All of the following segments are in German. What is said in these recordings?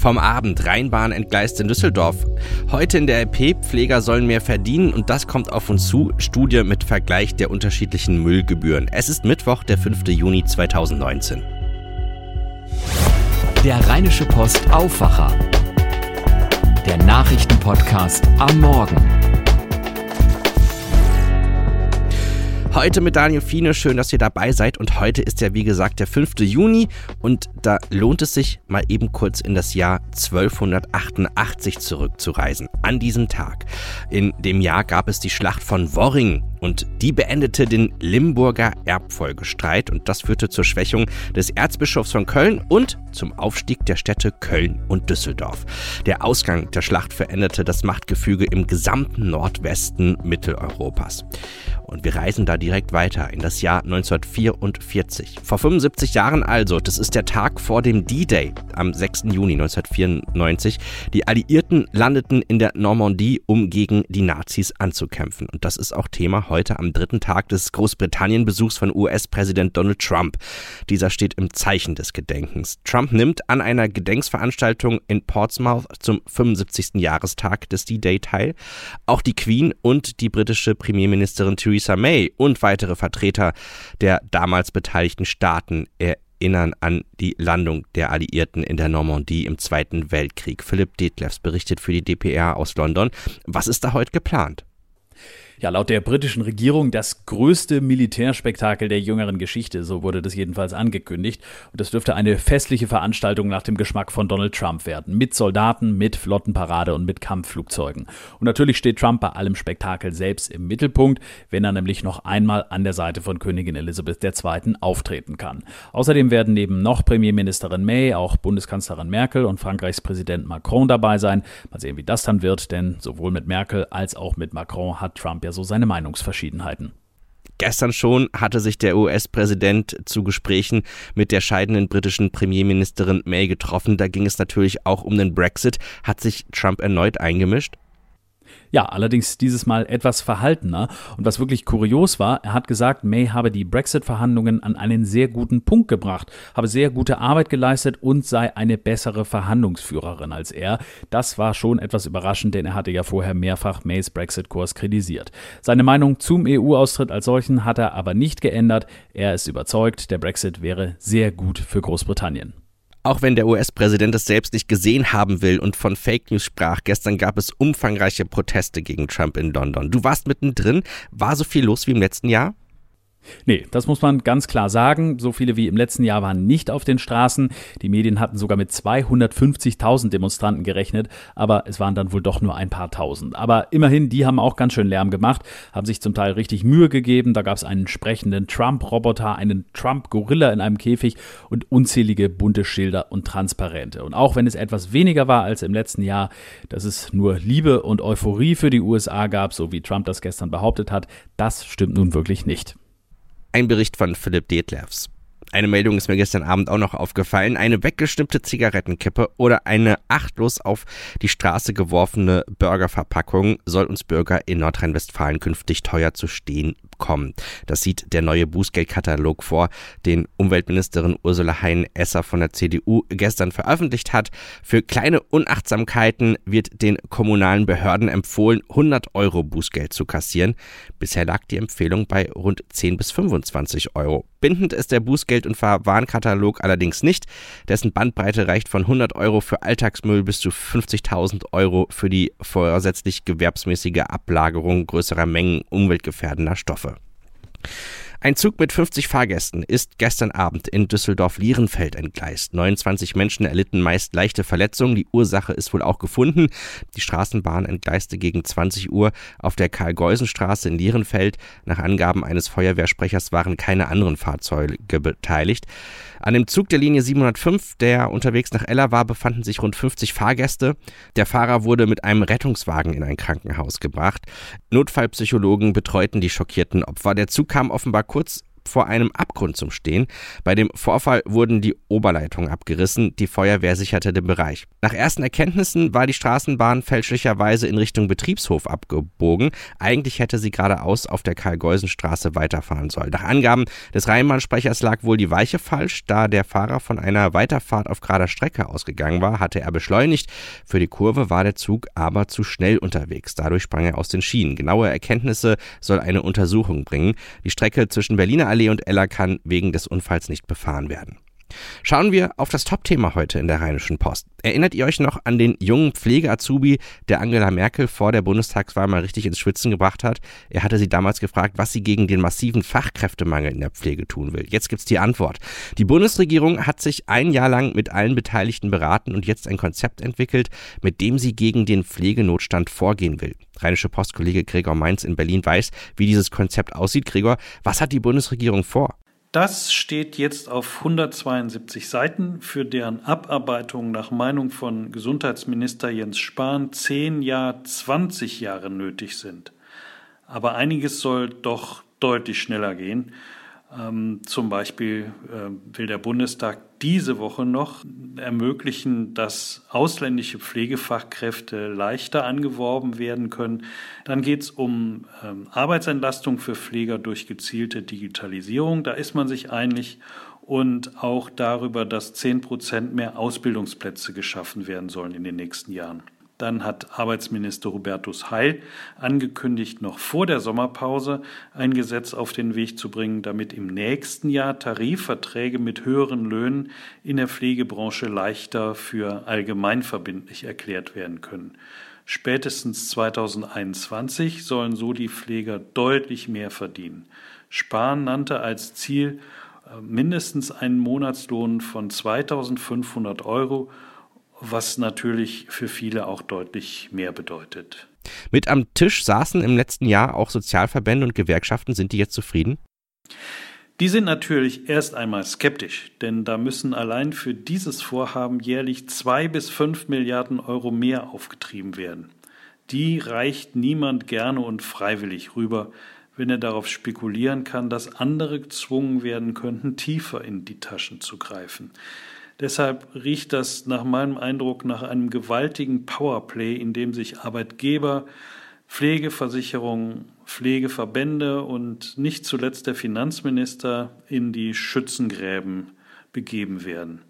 Vom Abend Rheinbahn entgleist in Düsseldorf. Heute in der LP Pfleger sollen mehr verdienen und das kommt auf uns zu. Studie mit Vergleich der unterschiedlichen Müllgebühren. Es ist Mittwoch, der 5. Juni 2019. Der Rheinische Post Aufwacher. Der Nachrichtenpodcast am Morgen. Heute mit Daniel Fiene, schön, dass ihr dabei seid. Und heute ist ja, wie gesagt, der 5. Juni und da lohnt es sich, mal eben kurz in das Jahr 1288 zurückzureisen. An diesem Tag. In dem Jahr gab es die Schlacht von Worring und die beendete den Limburger Erbfolgestreit und das führte zur Schwächung des Erzbischofs von Köln und zum Aufstieg der Städte Köln und Düsseldorf. Der Ausgang der Schlacht veränderte das Machtgefüge im gesamten Nordwesten Mitteleuropas. Und wir reisen da direkt weiter in das Jahr 1944. Vor 75 Jahren also, das ist der Tag vor dem D-Day am 6. Juni 1994. Die Alliierten landeten in der Normandie, um gegen die Nazis anzukämpfen. Und das ist auch Thema heute am dritten Tag des Großbritannien-Besuchs von US-Präsident Donald Trump. Dieser steht im Zeichen des Gedenkens. Trump nimmt an einer Gedenksveranstaltung in Portsmouth zum 75. Jahrestag des D-Day teil. Auch die Queen und die britische Premierministerin Theresa May und weitere Vertreter der damals beteiligten Staaten erinnern an die Landung der Alliierten in der Normandie im Zweiten Weltkrieg. Philipp Detlefs berichtet für die DPR aus London. Was ist da heute geplant? Ja laut der britischen Regierung das größte Militärspektakel der jüngeren Geschichte, so wurde das jedenfalls angekündigt. Und das dürfte eine festliche Veranstaltung nach dem Geschmack von Donald Trump werden. Mit Soldaten, mit Flottenparade und mit Kampfflugzeugen. Und natürlich steht Trump bei allem Spektakel selbst im Mittelpunkt, wenn er nämlich noch einmal an der Seite von Königin Elisabeth II. auftreten kann. Außerdem werden neben noch Premierministerin May auch Bundeskanzlerin Merkel und Frankreichs Präsident Macron dabei sein. Mal sehen, wie das dann wird, denn sowohl mit Merkel als auch mit Macron hat Trump ja ja so seine Meinungsverschiedenheiten. Gestern schon hatte sich der US-Präsident zu Gesprächen mit der scheidenden britischen Premierministerin May getroffen. Da ging es natürlich auch um den Brexit. Hat sich Trump erneut eingemischt? Ja, allerdings dieses Mal etwas verhaltener. Und was wirklich kurios war, er hat gesagt, May habe die Brexit-Verhandlungen an einen sehr guten Punkt gebracht, habe sehr gute Arbeit geleistet und sei eine bessere Verhandlungsführerin als er. Das war schon etwas überraschend, denn er hatte ja vorher mehrfach Mays Brexit-Kurs kritisiert. Seine Meinung zum EU-Austritt als solchen hat er aber nicht geändert. Er ist überzeugt, der Brexit wäre sehr gut für Großbritannien. Auch wenn der US-Präsident es selbst nicht gesehen haben will und von Fake News sprach, gestern gab es umfangreiche Proteste gegen Trump in London. Du warst mittendrin. War so viel los wie im letzten Jahr? Nee, das muss man ganz klar sagen. So viele wie im letzten Jahr waren nicht auf den Straßen. Die Medien hatten sogar mit 250.000 Demonstranten gerechnet, aber es waren dann wohl doch nur ein paar tausend. Aber immerhin, die haben auch ganz schön Lärm gemacht, haben sich zum Teil richtig Mühe gegeben. Da gab es einen sprechenden Trump-Roboter, einen Trump-Gorilla in einem Käfig und unzählige bunte Schilder und Transparente. Und auch wenn es etwas weniger war als im letzten Jahr, dass es nur Liebe und Euphorie für die USA gab, so wie Trump das gestern behauptet hat, das stimmt nun wirklich nicht. Ein Bericht von Philipp Detlefs. Eine Meldung ist mir gestern Abend auch noch aufgefallen. Eine weggestimmte Zigarettenkippe oder eine achtlos auf die Straße geworfene Burgerverpackung soll uns Bürger in Nordrhein-Westfalen künftig teuer zu stehen kommen. Das sieht der neue Bußgeldkatalog vor, den Umweltministerin Ursula Hein-Esser von der CDU gestern veröffentlicht hat. Für kleine Unachtsamkeiten wird den kommunalen Behörden empfohlen, 100 Euro Bußgeld zu kassieren. Bisher lag die Empfehlung bei rund 10 bis 25 Euro. Bindend ist der Bußgeld- und Verwarnkatalog allerdings nicht. Dessen Bandbreite reicht von 100 Euro für Alltagsmüll bis zu 50.000 Euro für die vorsätzlich gewerbsmäßige Ablagerung größerer Mengen umweltgefährdender Stoffe. Ein Zug mit 50 Fahrgästen ist gestern Abend in Düsseldorf-Lierenfeld entgleist. 29 Menschen erlitten meist leichte Verletzungen. Die Ursache ist wohl auch gefunden. Die Straßenbahn entgleiste gegen 20 Uhr auf der Karl-Geusen-Straße in Lierenfeld. Nach Angaben eines Feuerwehrsprechers waren keine anderen Fahrzeuge beteiligt. An dem Zug der Linie 705, der unterwegs nach Ella war, befanden sich rund 50 Fahrgäste. Der Fahrer wurde mit einem Rettungswagen in ein Krankenhaus gebracht. Notfallpsychologen betreuten die schockierten Opfer. Der Zug kam offenbar kurz vor einem Abgrund zum Stehen. Bei dem Vorfall wurden die Oberleitungen abgerissen, die Feuerwehr sicherte den Bereich. Nach ersten Erkenntnissen war die Straßenbahn fälschlicherweise in Richtung Betriebshof abgebogen. Eigentlich hätte sie geradeaus auf der Karl-Geusen-Straße weiterfahren sollen. Nach Angaben des Rheinbahnsprechers lag wohl die Weiche falsch, da der Fahrer von einer Weiterfahrt auf gerader Strecke ausgegangen war, hatte er beschleunigt. Für die Kurve war der Zug aber zu schnell unterwegs. Dadurch sprang er aus den Schienen. Genaue Erkenntnisse soll eine Untersuchung bringen. Die Strecke zwischen Berliner Allee und Eller kann wegen des Unfalls nicht befahren werden. Schauen wir auf das Top-Thema heute in der Rheinischen Post. Erinnert ihr euch noch an den jungen Pflege-Azubi, der Angela Merkel vor der Bundestagswahl mal richtig ins Schwitzen gebracht hat? Er hatte sie damals gefragt, was sie gegen den massiven Fachkräftemangel in der Pflege tun will. Jetzt gibt's die Antwort. Die Bundesregierung hat sich ein Jahr lang mit allen Beteiligten beraten und jetzt ein Konzept entwickelt, mit dem sie gegen den Pflegenotstand vorgehen will. Rheinische Postkollege Gregor Mainz in Berlin weiß, wie dieses Konzept aussieht. Gregor, was hat die Bundesregierung vor? Das steht jetzt auf 172 Seiten, für deren Abarbeitung nach Meinung von Gesundheitsminister Jens Spahn 10 Jahre, 20 Jahre nötig sind. Aber einiges soll doch deutlich schneller gehen. Ähm, zum Beispiel äh, will der Bundestag diese Woche noch ermöglichen, dass ausländische Pflegefachkräfte leichter angeworben werden können. Dann geht es um ähm, Arbeitsentlastung für Pfleger durch gezielte Digitalisierung. Da ist man sich einig. Und auch darüber, dass 10 Prozent mehr Ausbildungsplätze geschaffen werden sollen in den nächsten Jahren. Dann hat Arbeitsminister Hubertus Heil angekündigt, noch vor der Sommerpause ein Gesetz auf den Weg zu bringen, damit im nächsten Jahr Tarifverträge mit höheren Löhnen in der Pflegebranche leichter für allgemeinverbindlich erklärt werden können. Spätestens 2021 sollen so die Pfleger deutlich mehr verdienen. Spahn nannte als Ziel äh, mindestens einen Monatslohn von 2500 Euro was natürlich für viele auch deutlich mehr bedeutet. Mit am Tisch saßen im letzten Jahr auch Sozialverbände und Gewerkschaften. Sind die jetzt zufrieden? Die sind natürlich erst einmal skeptisch, denn da müssen allein für dieses Vorhaben jährlich zwei bis fünf Milliarden Euro mehr aufgetrieben werden. Die reicht niemand gerne und freiwillig rüber, wenn er darauf spekulieren kann, dass andere gezwungen werden könnten, tiefer in die Taschen zu greifen. Deshalb riecht das nach meinem Eindruck nach einem gewaltigen Powerplay, in dem sich Arbeitgeber, Pflegeversicherungen, Pflegeverbände und nicht zuletzt der Finanzminister in die Schützengräben begeben werden.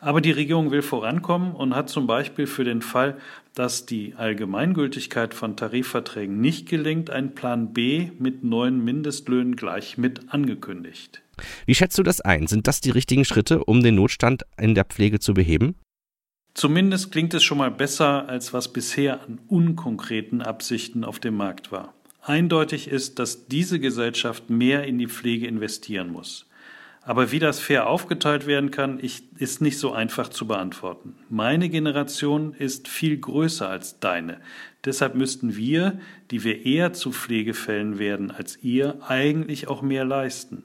Aber die Regierung will vorankommen und hat zum Beispiel für den Fall, dass die Allgemeingültigkeit von Tarifverträgen nicht gelingt, einen Plan B mit neuen Mindestlöhnen gleich mit angekündigt. Wie schätzt du das ein? Sind das die richtigen Schritte, um den Notstand in der Pflege zu beheben? Zumindest klingt es schon mal besser, als was bisher an unkonkreten Absichten auf dem Markt war. Eindeutig ist, dass diese Gesellschaft mehr in die Pflege investieren muss. Aber wie das fair aufgeteilt werden kann, ist nicht so einfach zu beantworten. Meine Generation ist viel größer als deine. Deshalb müssten wir, die wir eher zu Pflegefällen werden als ihr, eigentlich auch mehr leisten.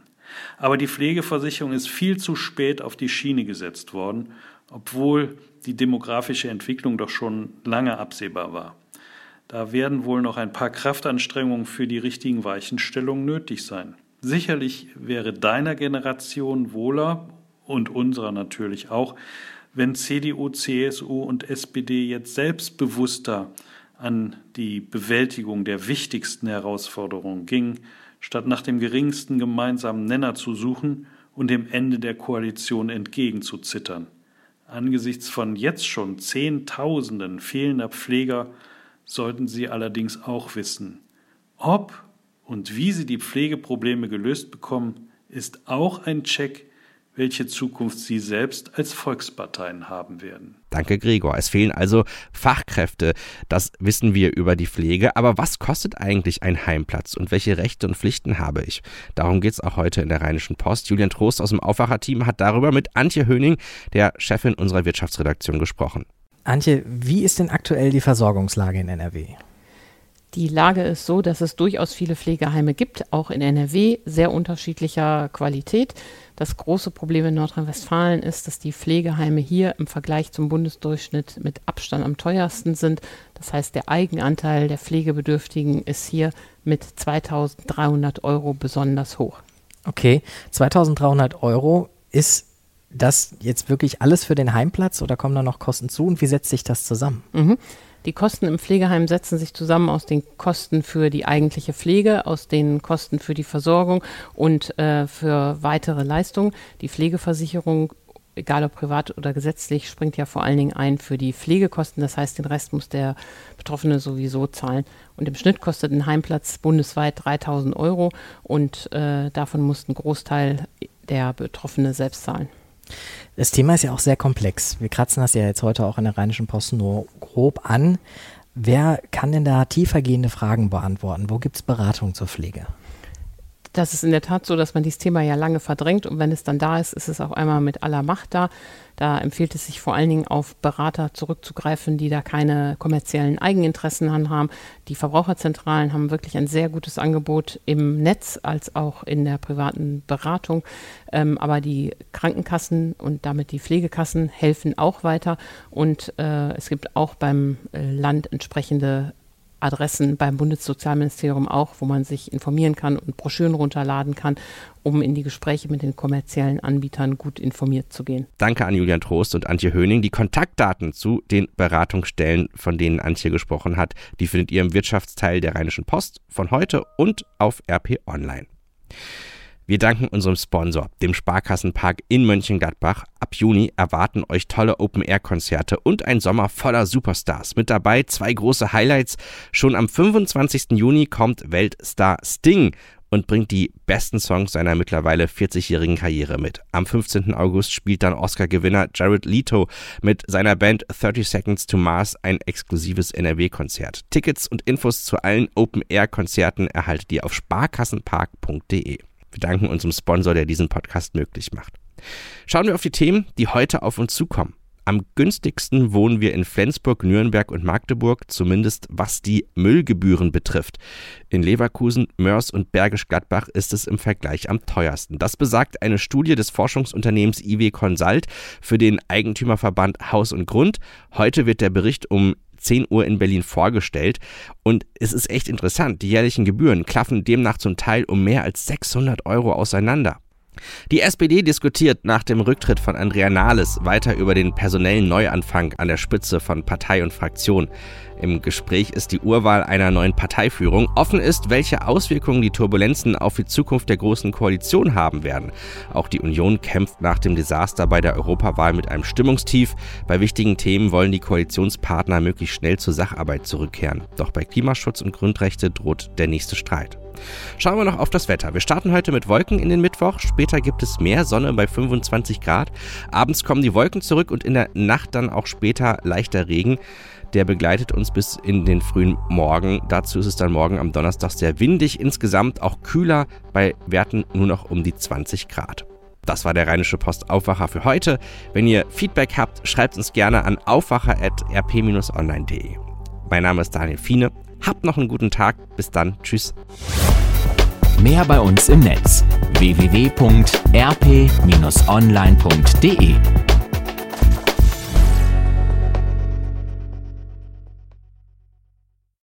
Aber die Pflegeversicherung ist viel zu spät auf die Schiene gesetzt worden, obwohl die demografische Entwicklung doch schon lange absehbar war. Da werden wohl noch ein paar Kraftanstrengungen für die richtigen Weichenstellungen nötig sein. Sicherlich wäre deiner Generation wohler und unserer natürlich auch, wenn CDU, CSU und SPD jetzt selbstbewusster an die Bewältigung der wichtigsten Herausforderungen gingen, statt nach dem geringsten gemeinsamen Nenner zu suchen und dem Ende der Koalition entgegenzuzittern. Angesichts von jetzt schon Zehntausenden fehlender Pfleger sollten Sie allerdings auch wissen, ob und wie Sie die Pflegeprobleme gelöst bekommen, ist auch ein Check welche Zukunft sie selbst als Volksparteien haben werden. Danke, Gregor. Es fehlen also Fachkräfte. Das wissen wir über die Pflege. Aber was kostet eigentlich ein Heimplatz und welche Rechte und Pflichten habe ich? Darum geht es auch heute in der Rheinischen Post. Julian Trost aus dem Aufwacherteam hat darüber mit Antje Höning, der Chefin unserer Wirtschaftsredaktion, gesprochen. Antje, wie ist denn aktuell die Versorgungslage in NRW? Die Lage ist so, dass es durchaus viele Pflegeheime gibt, auch in NRW, sehr unterschiedlicher Qualität. Das große Problem in Nordrhein-Westfalen ist, dass die Pflegeheime hier im Vergleich zum Bundesdurchschnitt mit Abstand am teuersten sind. Das heißt, der Eigenanteil der Pflegebedürftigen ist hier mit 2300 Euro besonders hoch. Okay, 2300 Euro ist das jetzt wirklich alles für den Heimplatz oder kommen da noch Kosten zu und wie setzt sich das zusammen? Mhm. Die Kosten im Pflegeheim setzen sich zusammen aus den Kosten für die eigentliche Pflege, aus den Kosten für die Versorgung und äh, für weitere Leistungen. Die Pflegeversicherung, egal ob privat oder gesetzlich, springt ja vor allen Dingen ein für die Pflegekosten. Das heißt, den Rest muss der Betroffene sowieso zahlen. Und im Schnitt kostet ein Heimplatz bundesweit 3000 Euro und äh, davon muss ein Großteil der Betroffene selbst zahlen. Das Thema ist ja auch sehr komplex. Wir kratzen das ja jetzt heute auch in der Rheinischen Post nur grob an. Wer kann denn da tiefergehende Fragen beantworten? Wo gibt es Beratung zur Pflege? Das ist in der Tat so, dass man dieses Thema ja lange verdrängt und wenn es dann da ist, ist es auch einmal mit aller Macht da. Da empfiehlt es sich vor allen Dingen auf Berater zurückzugreifen, die da keine kommerziellen Eigeninteressen haben. Die Verbraucherzentralen haben wirklich ein sehr gutes Angebot im Netz als auch in der privaten Beratung. Ähm, aber die Krankenkassen und damit die Pflegekassen helfen auch weiter und äh, es gibt auch beim äh, Land entsprechende Adressen beim Bundessozialministerium auch, wo man sich informieren kann und Broschüren runterladen kann, um in die Gespräche mit den kommerziellen Anbietern gut informiert zu gehen. Danke an Julian Trost und Antje Höning. Die Kontaktdaten zu den Beratungsstellen, von denen Antje gesprochen hat, die findet ihr im Wirtschaftsteil der Rheinischen Post von heute und auf RP Online. Wir danken unserem Sponsor, dem Sparkassenpark in Mönchengladbach. Ab Juni erwarten euch tolle Open-Air-Konzerte und ein Sommer voller Superstars. Mit dabei zwei große Highlights. Schon am 25. Juni kommt Weltstar Sting und bringt die besten Songs seiner mittlerweile 40-jährigen Karriere mit. Am 15. August spielt dann Oscar-Gewinner Jared Leto mit seiner Band 30 Seconds to Mars ein exklusives NRW-Konzert. Tickets und Infos zu allen Open-Air-Konzerten erhaltet ihr auf sparkassenpark.de. Wir danken unserem Sponsor, der diesen Podcast möglich macht. Schauen wir auf die Themen, die heute auf uns zukommen. Am günstigsten wohnen wir in Flensburg, Nürnberg und Magdeburg, zumindest was die Müllgebühren betrifft. In Leverkusen, Mörs und Bergisch Gladbach ist es im Vergleich am teuersten. Das besagt eine Studie des Forschungsunternehmens IW Consult für den Eigentümerverband Haus und Grund. Heute wird der Bericht um 10 Uhr in Berlin vorgestellt. Und es ist echt interessant. Die jährlichen Gebühren klaffen demnach zum Teil um mehr als 600 Euro auseinander. Die SPD diskutiert nach dem Rücktritt von Andrea Nahles weiter über den personellen Neuanfang an der Spitze von Partei und Fraktion. Im Gespräch ist die Urwahl einer neuen Parteiführung. Offen ist, welche Auswirkungen die Turbulenzen auf die Zukunft der Großen Koalition haben werden. Auch die Union kämpft nach dem Desaster bei der Europawahl mit einem Stimmungstief. Bei wichtigen Themen wollen die Koalitionspartner möglichst schnell zur Sacharbeit zurückkehren. Doch bei Klimaschutz und Grundrechte droht der nächste Streit. Schauen wir noch auf das Wetter. Wir starten heute mit Wolken in den Mittwoch. Später gibt es mehr Sonne bei 25 Grad. Abends kommen die Wolken zurück und in der Nacht dann auch später leichter Regen. Der begleitet uns bis in den frühen Morgen. Dazu ist es dann morgen am Donnerstag sehr windig, insgesamt auch kühler, bei Werten nur noch um die 20 Grad. Das war der Rheinische Post Aufwacher für heute. Wenn ihr Feedback habt, schreibt uns gerne an aufwacher.rp-online.de. Mein Name ist Daniel Fiene. Habt noch einen guten Tag. Bis dann. Tschüss. Mehr bei uns im Netz www.rp-online.de